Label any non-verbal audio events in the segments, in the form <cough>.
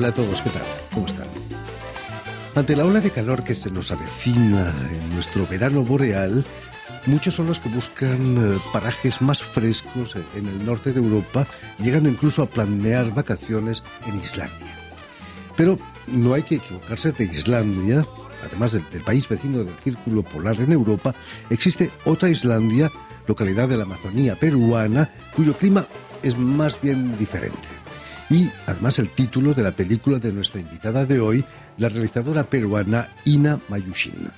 Hola a todos, ¿qué tal? ¿Cómo están? Ante la ola de calor que se nos avecina en nuestro verano boreal, muchos son los que buscan eh, parajes más frescos en el norte de Europa, llegando incluso a planear vacaciones en Islandia. Pero no hay que equivocarse de Islandia, además del, del país vecino del Círculo Polar en Europa, existe otra Islandia, localidad de la Amazonía peruana, cuyo clima es más bien diferente. Y además el título de la película de nuestra invitada de hoy, la realizadora peruana Ina Mayushin.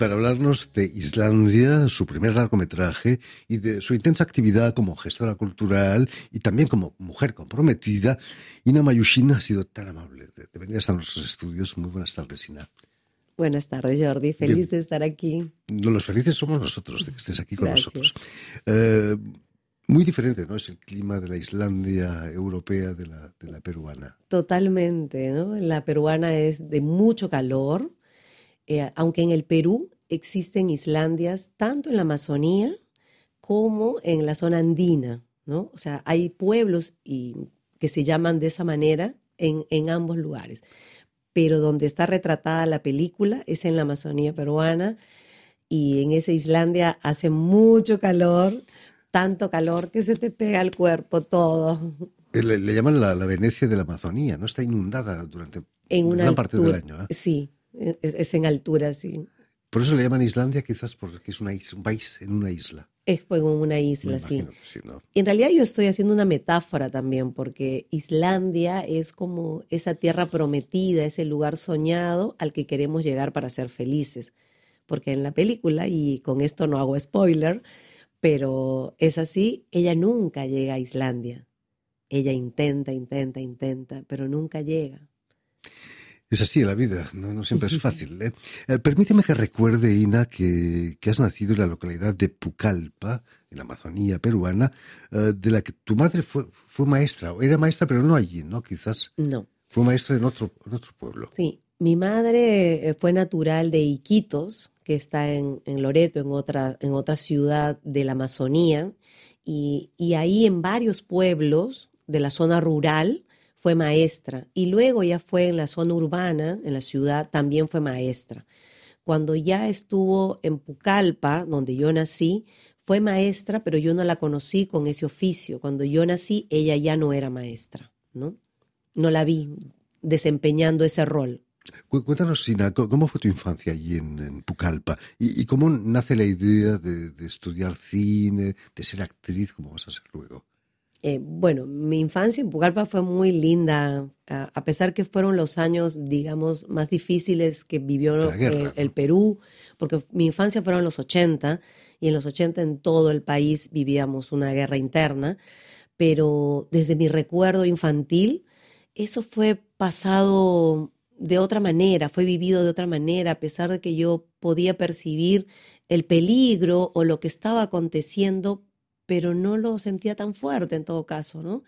Para hablarnos de Islandia, su primer largometraje y de su intensa actividad como gestora cultural y también como mujer comprometida, Ina Mayushin ha sido tan amable de, de venir hasta nuestros estudios. Muy buenas tardes, Ina. Buenas tardes, Jordi. Feliz Bien. de estar aquí. Los felices somos nosotros de que estés aquí con Gracias. nosotros. Eh, muy diferente, ¿no? Es el clima de la Islandia europea de la, de la peruana. Totalmente, ¿no? La peruana es de mucho calor, eh, aunque en el Perú existen islandias tanto en la Amazonía como en la zona andina, ¿no? O sea, hay pueblos y, que se llaman de esa manera en, en ambos lugares. Pero donde está retratada la película es en la Amazonía peruana y en esa Islandia hace mucho calor, tanto calor que se te pega al cuerpo todo. Le, le llaman la, la, Venecia de la Amazonía, ¿no? Está inundada durante en una gran parte del año. ¿eh? Sí, es, es, en altura, sí. Por eso le llaman Islandia, quizás porque es una isla, un país en una isla. Es pues una isla, sí. sí ¿no? En realidad yo estoy haciendo una metáfora también, porque Islandia es como esa tierra prometida, ese lugar soñado al que queremos llegar para ser felices. Porque en la película, y con esto no hago spoiler, pero es así, ella nunca llega a Islandia. Ella intenta, intenta, intenta, pero nunca llega. Es así la vida, no, no siempre es fácil. ¿eh? Eh, permíteme que recuerde, Ina, que, que, has nacido en la localidad de Pucallpa, en la Amazonía peruana, eh, de la que tu madre fue, fue maestra. Era maestra, pero no allí, ¿no? Quizás. No. Fue maestra en otro, en otro pueblo. Sí, mi madre fue natural de Iquitos, que está en, en Loreto, en otra, en otra ciudad de la Amazonía, y, y ahí en varios pueblos de la zona rural fue maestra y luego ya fue en la zona urbana, en la ciudad, también fue maestra. Cuando ya estuvo en Pucallpa, donde yo nací, fue maestra, pero yo no la conocí con ese oficio. Cuando yo nací, ella ya no era maestra, ¿no? No la vi desempeñando ese rol. Cuéntanos, Sina, ¿cómo fue tu infancia allí en, en Pucallpa? ¿Y, ¿Y, cómo nace la idea de, de, estudiar cine, de ser actriz, como vas a ser luego? Eh, bueno, mi infancia en Pucallpa fue muy linda, a, a, pesar que fueron los años, digamos, más difíciles que vivió el, Perú, porque mi infancia fueron los 80 y en los 80 en todo el país vivíamos una guerra interna, pero desde mi recuerdo infantil, eso fue pasado de otra manera, fue vivido de otra manera, a pesar de que yo podía percibir el peligro o lo que estaba aconteciendo, pero no lo sentía tan fuerte en todo caso, ¿no?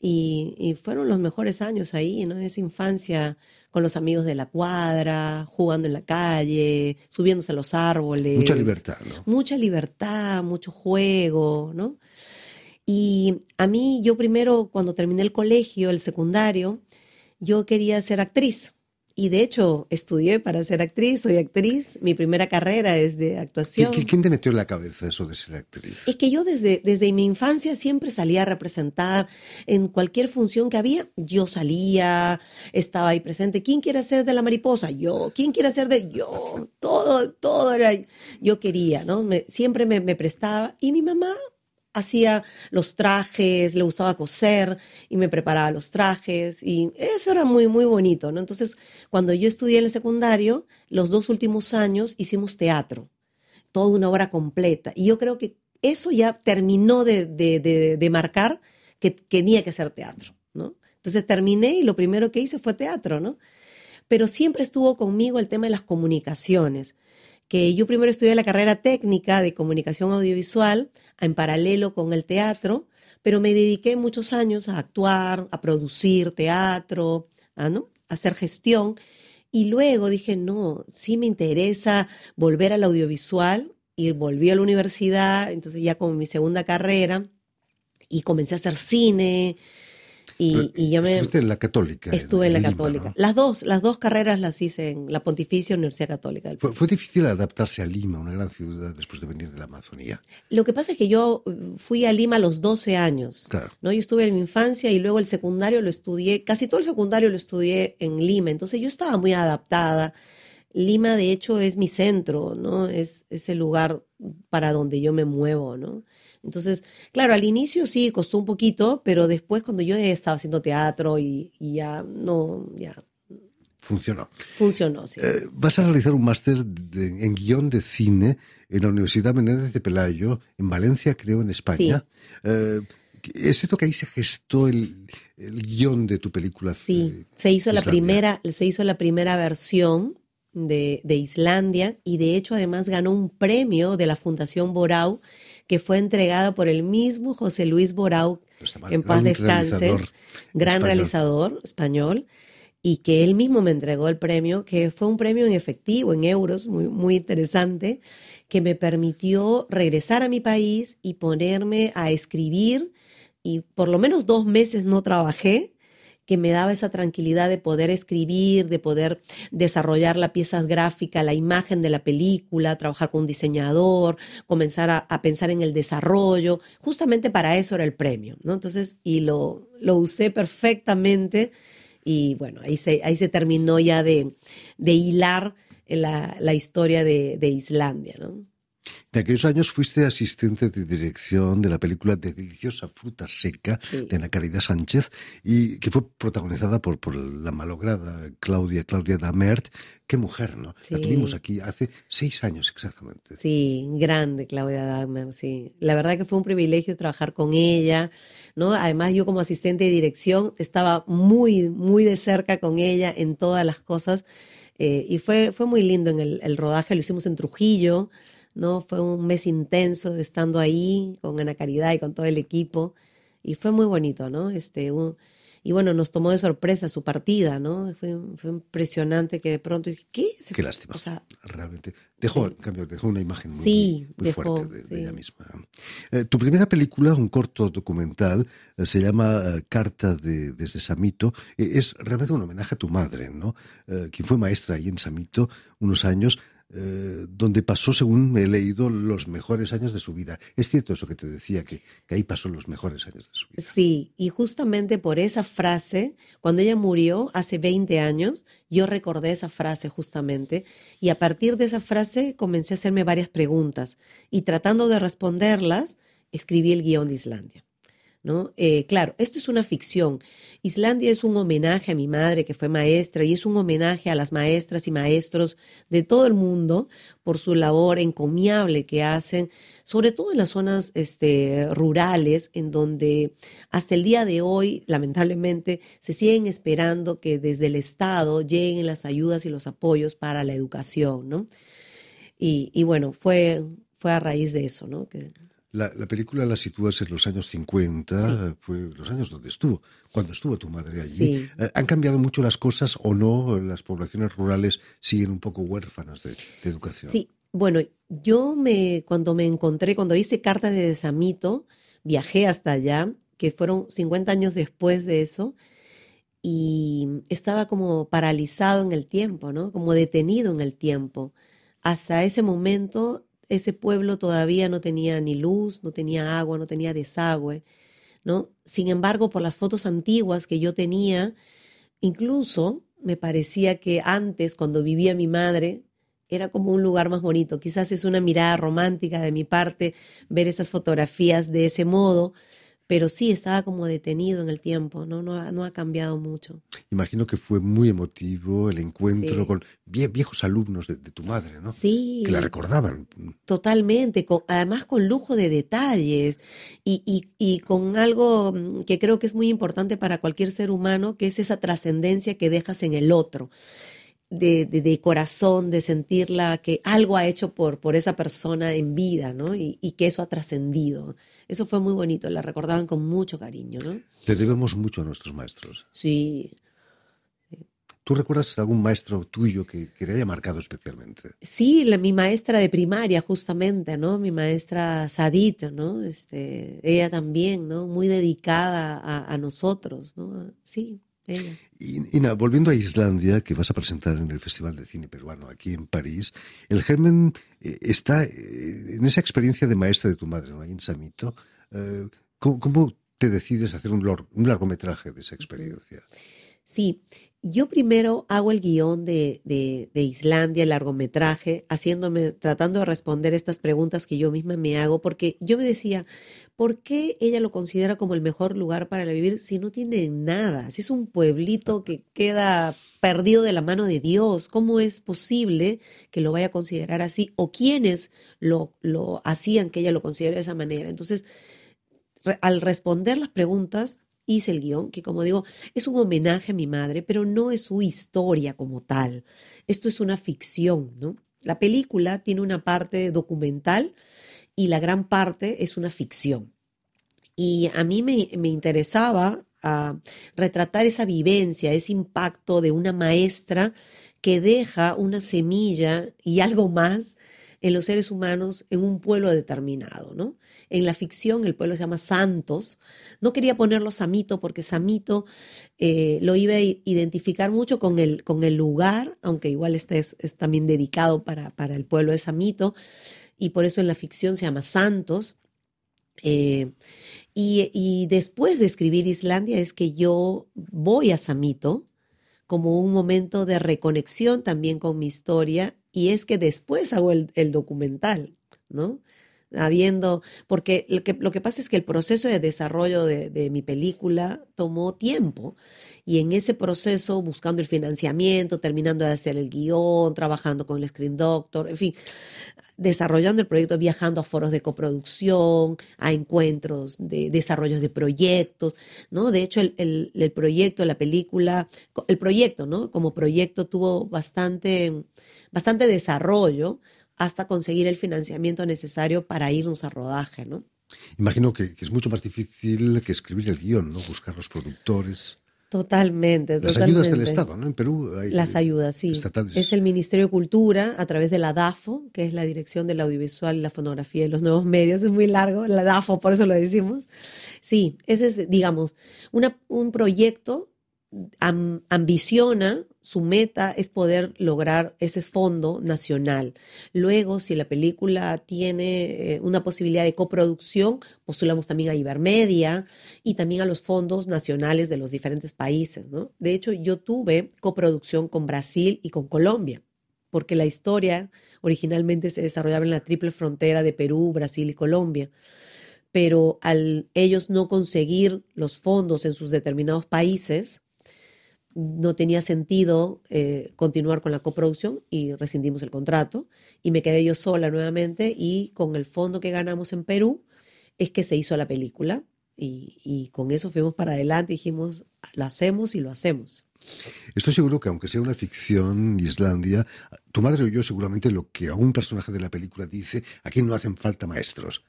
Y, y, fueron los mejores años ahí, ¿no? Esa infancia con los amigos de la cuadra, jugando en la calle, subiéndose a los árboles. Mucha libertad, ¿no? Mucha libertad, mucho juego, ¿no? Y a mí, yo primero, cuando terminé el colegio, el secundario, yo quería ser actriz. Y de hecho, estudié para ser actriz, soy actriz, mi primera carrera es de actuación. ¿Quién te metió en la cabeza eso de ser actriz? Es que yo desde, desde mi infancia siempre salía a representar en cualquier función que había, yo salía, estaba ahí presente. ¿Quién quiere ser de la mariposa? Yo. ¿Quién quiere ser de yo? Todo, todo era, yo quería, ¿no? Me, siempre me, me prestaba. Y mi mamá hacía los trajes, le gustaba coser y me preparaba los trajes y eso era muy, muy bonito, ¿no? Entonces, cuando yo estudié en el secundario, los dos últimos años hicimos teatro, toda una obra completa y yo creo que eso ya terminó de, de, de, marcar que, tenía que hacer teatro, ¿no? Entonces terminé y lo primero que hice fue teatro, ¿no? Pero siempre estuvo conmigo el tema de las comunicaciones que yo primero estudié la carrera técnica de comunicación audiovisual en paralelo con el teatro, pero me dediqué muchos años a actuar, a producir teatro, ¿no? hacer gestión. Y luego dije, no, sí me interesa volver al audiovisual y volví a la universidad, entonces ya con mi segunda carrera y comencé a hacer cine, y, y yo me... Estuviste en la católica. Estuve en, la católica. Las dos, las dos carreras las hice en la Pontificia Universidad Católica. Fue, fue, difícil adaptarse a Lima, una gran ciudad, después de venir de la Amazonía. Lo que pasa es que yo uh, fui a Lima a los 12 años. Claro. ¿no? Yo estuve en mi infancia y luego el secundario lo estudié, casi todo el secundario lo estudié en Lima. Entonces yo estaba muy adaptada. Lima, de hecho, es mi centro, ¿no? Es, es el lugar para donde yo me muevo, ¿no? Entonces, claro, al inicio sí costó un poquito, pero después cuando yo estaba haciendo teatro y, y ya no, ya. Funcionó. Funcionó, sí. Eh, vas a realizar un máster en guion de cine en la Universidad Menéndez de Pelayo, en Valencia, creo, en España. Sí. Eh, ¿Es cierto que ahí se gestó el, el guion de tu película? Sí, eh, se hizo la primera, se hizo la primera versión de, de, Islandia y de hecho además ganó un premio de la Fundación Borau que fue entregado por el mismo José Luis Borau, en paz descanse, realizador gran español. realizador español, y que él mismo me entregó el premio, que fue un premio en efectivo, en euros, muy, muy interesante, que me permitió regresar a mi país y ponerme a escribir, y por lo menos dos meses no trabajé, que me daba esa tranquilidad de poder escribir, de poder desarrollar la pieza gráfica, la imagen de la película, trabajar con un diseñador, comenzar a, pensar en el desarrollo. Justamente para eso era el premio, ¿no? Entonces, y lo, lo usé perfectamente y bueno, ahí se, ahí se terminó ya de, de hilar la, la historia de, de Islandia, ¿no? De aquellos años fuiste asistente de dirección de la película De Deliciosa Fruta Seca Sí. de Ana Caridad Sánchez y que fue protagonizada por, por la malograda Claudia, Claudia Damert. Qué mujer, ¿no? La tuvimos aquí hace seis años exactamente. Sí, grande Claudia Dagmer, sí. La verdad que fue un privilegio trabajar con ella, ¿no? Además yo como asistente de dirección estaba muy, muy de cerca con ella en todas las cosas eh, y fue, fue muy lindo en el, el rodaje, lo hicimos en Trujillo, ¿no? Fue un mes intenso estando ahí con Ana Caridad y con todo el equipo y fue muy bonito, ¿no? Este, un- y bueno, nos tomó de sorpresa su partida, ¿no? Fue, fue impresionante que de pronto dije, ¿qué? Se Qué lástima. O sea, Realmente. Dejó, en cambio, dejó una imagen muy, Sí, muy dejó, fuerte de, ella misma. Eh, tu primera película, un corto documental, eh, se llama eh, Carta de, desde Samito. Eh, es realmente un homenaje a tu madre, ¿no? Quien fue maestra ahí en Samito unos años, eh, donde pasó, según he leído, los mejores años de su vida. Es cierto eso que te decía, que, que ahí pasó los mejores años de su vida. Sí, y justamente por esa frase, cuando ella murió hace 20 años, yo recordé esa frase justamente, y a partir de esa frase comencé a hacerme varias preguntas, y tratando de responderlas, escribí el guion de Islandia. ¿No? Eh, claro, esto es una ficción. Islandia es un homenaje a mi madre, que fue maestra, y es un homenaje a las maestras y maestros de todo el mundo por su labor encomiable que hacen, sobre todo en las zonas este, rurales, en donde hasta el día de hoy, lamentablemente, se siguen esperando que desde el Estado lleguen las ayudas y los apoyos para la educación, ¿no? Y, y bueno, fue, fue a raíz de eso, ¿no? Que, La, la película la sitúas en los años 50, fue los años donde estuvo, cuando estuvo tu madre allí. Sí. Eh, ¿Han cambiado mucho las cosas o no? Las poblaciones rurales siguen un poco huérfanas de, de educación. Sí, bueno, yo me, cuando me encontré, cuando hice cartas de Desamito, viajé hasta allá, que fueron 50 años después de eso, y estaba como paralizado en el tiempo, ¿no? Como detenido en el tiempo. Hasta ese momento, ese pueblo todavía no tenía ni luz, no tenía agua, no tenía desagüe, ¿no? Sin embargo, por las fotos antiguas que yo tenía, incluso me parecía que antes, cuando vivía mi madre, era como un lugar más bonito. Quizás es una mirada romántica de mi parte ver esas fotografías de ese modo, pero sí estaba como detenido en el tiempo, no, no, ha, no ha cambiado mucho. Imagino que fue muy emotivo el encuentro Sí. con vie- viejos alumnos de, de tu madre, ¿no? Sí, Que la recordaban. totalmente, con- además con lujo de detalles y, y- y con algo mm, que creo que es muy importante para cualquier ser humano, que es esa trascendencia que dejas en el otro. De, de- de corazón, de sentirla que algo ha hecho por, por esa persona en vida, ¿no? Y, y que eso ha trascendido. Eso fue muy bonito, la recordaban con mucho cariño, ¿no? Le debemos mucho a nuestros maestros. Sí, ¿Tú recuerdas algún maestro tuyo que, que te haya marcado especialmente? Sí, la, mi maestra de primaria, justamente, ¿no? Mi maestra Sadit, ¿no? Este, ella también, ¿no? Muy dedicada a, a nosotros, ¿no? Sí, Y, volviendo a Islandia, que vas a presentar en el Festival de Cine Peruano aquí en París, el germen eh, está eh, en esa experiencia de maestra de tu madre, ¿no? Ahí en Samito. Eh, ¿cómo, ¿Cómo te decides hacer un largometraje de esa experiencia? Sí, yo primero hago el guion de, de, de Islandia, el largometraje, haciéndome, tratando de responder estas preguntas que yo misma me hago, porque yo me decía, ¿por qué ella lo considera como el mejor lugar para vivir si no tiene nada? Si es un pueblito que queda perdido de la mano de Dios, ¿cómo es posible que lo vaya a considerar así? ¿O quiénes lo, lo hacían que ella lo considere de esa manera? Entonces, al responder las preguntas, hice el guion, que como digo, es un homenaje a mi madre, pero no es su historia como tal. Esto es una ficción, ¿no? La película tiene una parte documental y la gran parte es una ficción. Y a mí me, me interesaba ah, retratar esa vivencia, ese impacto de una maestra que deja una semilla y algo más en los seres humanos en un pueblo determinado, ¿no? En la ficción el pueblo se llama Santos. No quería ponerlo Samito porque Samito eh, lo iba a identificar mucho con el, con el lugar, aunque igual este es, también dedicado para, para el pueblo de Samito, y por eso en la ficción se llama Santos. Eh, y después de escribir Islandia es que yo voy a Samito como un momento de reconexión también con mi historia y es que después hago el, documental, ¿no? Habiendo, porque lo que, pasa es que el proceso de desarrollo de, de mi película tomó tiempo y en ese proceso buscando el financiamiento, terminando de hacer el guion, trabajando con el Screen Doctor, en fin, desarrollando el proyecto, viajando a foros de coproducción, a encuentros de desarrollos de proyectos, ¿no? De hecho, el, el, el proyecto, la película, el proyecto, ¿no? Como proyecto tuvo bastante, bastante desarrollo hasta conseguir el financiamiento necesario para irnos a rodaje, ¿no? Imagino que, que es mucho más difícil que escribir el guion, ¿no? Buscar los productores. Totalmente, Las totalmente. ayudas del Estado, ¿no? En Perú hay Las ayudas, sí. estatales. Es el Ministerio de Cultura a través de la DAFO, que es la Dirección del Audiovisual y la Fonografía y los Nuevos Medios. Es muy largo, la DAFO, por eso lo decimos. Sí, ese es, digamos, una, un proyecto am- ambiciona, su meta es poder lograr ese fondo nacional. Luego, si la película tiene eh, una posibilidad de coproducción, postulamos también a Ibermedia y también a los fondos nacionales de los diferentes países. De hecho, yo tuve coproducción con Brasil y con Colombia, porque la historia originalmente se desarrollaba en la triple frontera de Perú, Brasil y Colombia pero al ellos no conseguir los fondos en sus determinados países, no tenía sentido eh, continuar con la coproducción y rescindimos el contrato y me quedé yo sola nuevamente y con el fondo que ganamos en Perú es que se hizo la película y, y con eso fuimos para adelante y dijimos, lo hacemos y lo hacemos. Estoy seguro que aunque sea una ficción, Islandia, tu madre oyó seguramente lo que a un personaje de la película dice, aquí no hacen falta maestros.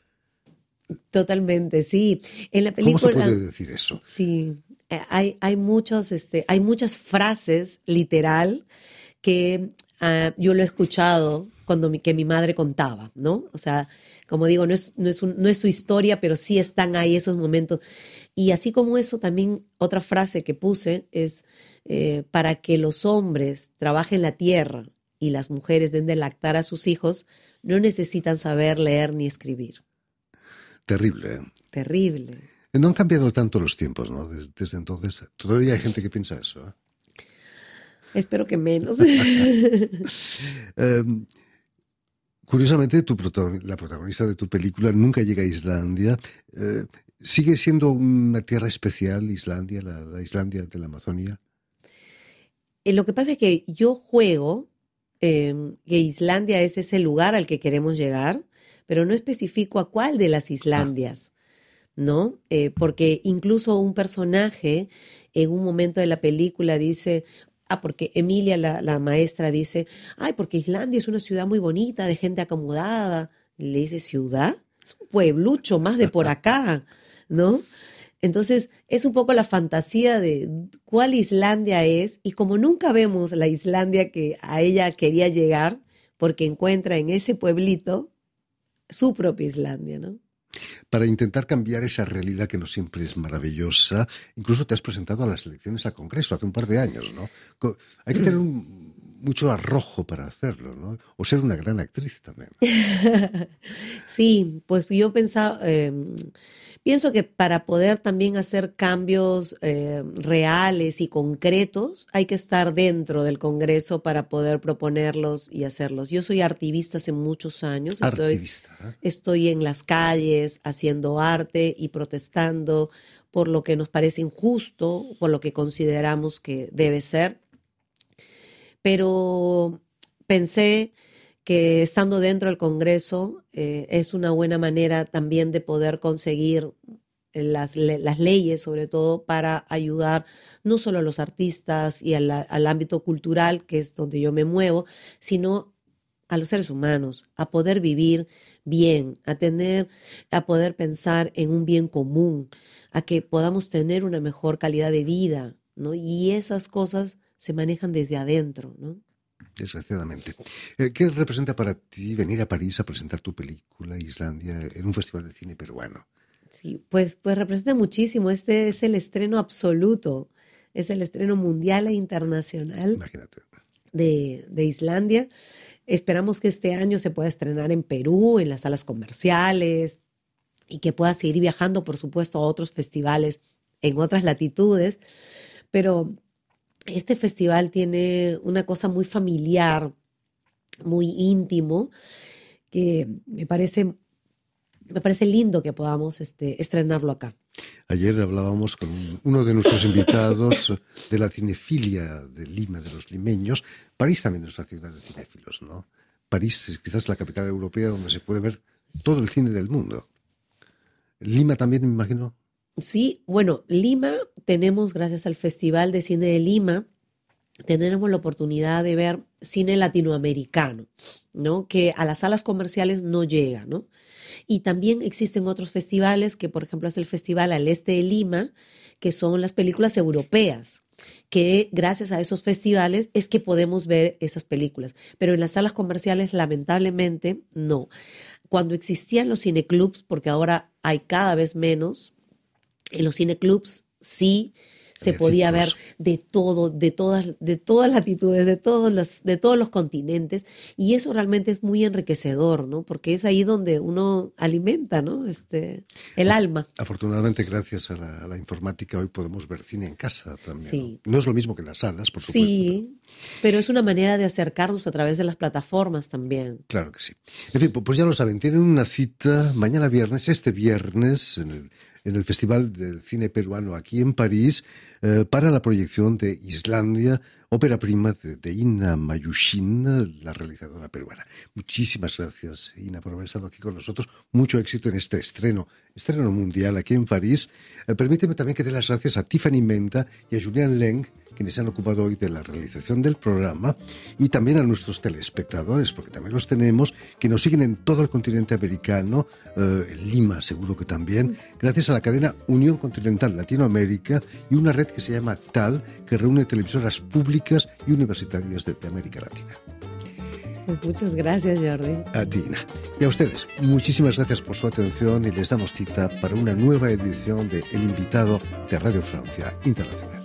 Totalmente, sí. En la ¿Cómo se película... puede decir eso? Sí, hay, hay, muchos, este, hay muchas frases literal que uh, yo lo he escuchado cuando mi, que mi madre contaba, ¿no? O sea, como digo, no es, no, es un, no es su historia, pero sí están ahí esos momentos. Y así como eso, también otra frase que puse es, eh, para que los hombres trabajen la tierra y las mujeres den de lactar a sus hijos, no necesitan saber leer ni escribir. Terrible. ¿eh? Terrible. No han cambiado tanto los tiempos, ¿no? Desde, desde entonces. Todavía hay gente que piensa eso. ¿eh? Espero que menos. um, <laughs> curiosamente, tu la protagonista de tu película nunca llega a Islandia. Uh, ¿Sigue siendo una tierra especial Islandia, la, la Islandia de la Amazonía? Eh, lo que pasa es que yo juego eh, que Islandia es ese lugar al que queremos llegar, pero no especifico a cuál de las Islandias. Ah. ¿No? Eh, porque incluso un personaje en un momento de la película dice, ah, porque Emilia, la, la, maestra, dice, ay, porque Islandia es una ciudad muy bonita, de gente acomodada. Le dice, ¿ciudad? Es un pueblucho más de por acá, ¿no? Entonces, es un poco la fantasía de cuál Islandia es y como nunca vemos la Islandia que a ella quería llegar, porque encuentra en ese pueblito su propia Islandia, ¿no? Para intentar cambiar esa realidad que no siempre es maravillosa, incluso te has presentado a las elecciones al Congreso hace un par de años, ¿no? Hay que tener mucho arrojo para hacerlo, ¿no? O ser una gran actriz también. <laughs> sí, pues yo pensaba, em, Pienso que para poder también hacer cambios eh, reales y concretos hay que estar dentro del Congreso para poder proponerlos y hacerlos. Yo soy artivista hace muchos años. Artivista. Estoy, ¿eh? estoy en las calles haciendo arte y protestando por lo que nos parece injusto, por lo que consideramos que debe ser. Pero pensé que estando dentro del Congreso eh, es una buena manera también de poder conseguir las, las, leyes, sobre todo para ayudar no solo a los artistas y al, al ámbito cultural, que es donde yo me muevo, sino a los seres humanos, a poder vivir bien, a tener, a poder pensar en un bien común, a que podamos tener una mejor calidad de vida, ¿no? Y esas cosas se manejan desde adentro, ¿no? desgraciadamente. Eh, ¿Qué representa para ti venir a París a presentar tu película Islandia en un festival de cine peruano? Sí, pues, pues representa muchísimo. Este es el estreno absoluto, es el estreno mundial e internacional Imagínate. De, de Islandia. Esperamos que este año se pueda estrenar en Perú, en las salas comerciales, y que pueda seguir viajando, por supuesto, a otros festivales en otras latitudes. Pero este festival tiene una cosa muy familiar, muy íntimo, que me parece, me parece lindo que podamos este, estrenarlo acá. Ayer hablábamos con uno de nuestros invitados de la cinefilia de Lima, de los limeños. París también es una ciudad de cinéfilos, ¿no? París es quizás la capital europea donde se puede ver todo el cine del mundo. Lima también, me imagino. Sí, bueno, Lima tenemos, gracias al Festival de Cine de Lima, tenemos la oportunidad de ver cine latinoamericano, ¿no? Que a las salas comerciales no llega, ¿no? Y también existen otros festivales, que por ejemplo es el Festival al Este de Lima, que son las películas europeas, que gracias a esos festivales es que podemos ver esas películas. Pero en las salas comerciales, lamentablemente, no. Cuando existían los cineclubs, porque ahora hay cada vez menos, en los cineclubs sí se podía ver de todo, de todas, de todas latitudes, de todos los, de todos los continentes, y eso realmente es muy enriquecedor, ¿no? Porque es ahí donde uno alimenta, ¿no? Este, el alma. Afortunadamente, gracias a la, informática, hoy podemos ver cine en casa también. ¿no? es lo mismo que en las salas, por supuesto. Sí, pero... es una manera de acercarnos a través de las plataformas también. Claro que sí. En fin, pues ya lo saben, tienen una cita mañana viernes, este viernes, en el en el Festival del Cine Peruano aquí en París eh, para la proyección de Islandia, ópera prima de, Ina Mayushin, la realizadora peruana. Muchísimas gracias, Ina, por haber estado aquí con nosotros. Mucho éxito en este estreno, estreno mundial aquí en París. Eh, permíteme también que dé las gracias a Tiffany Menta y a Julian Leng, quienes se han ocupado hoy de la realización del programa, y también a nuestros telespectadores, porque también los tenemos, que nos siguen en todo el continente americano, eh, en Lima seguro que también, gracias a la cadena Unión Continental Latinoamérica y una red que se llama TAL, que reúne televisoras públicas y universitarias de, América Latina. Pues muchas gracias, Jordi. A ti, Y a ustedes, muchísimas gracias por su atención y les damos cita para una nueva edición de El invitado de Radio Francia Internacional.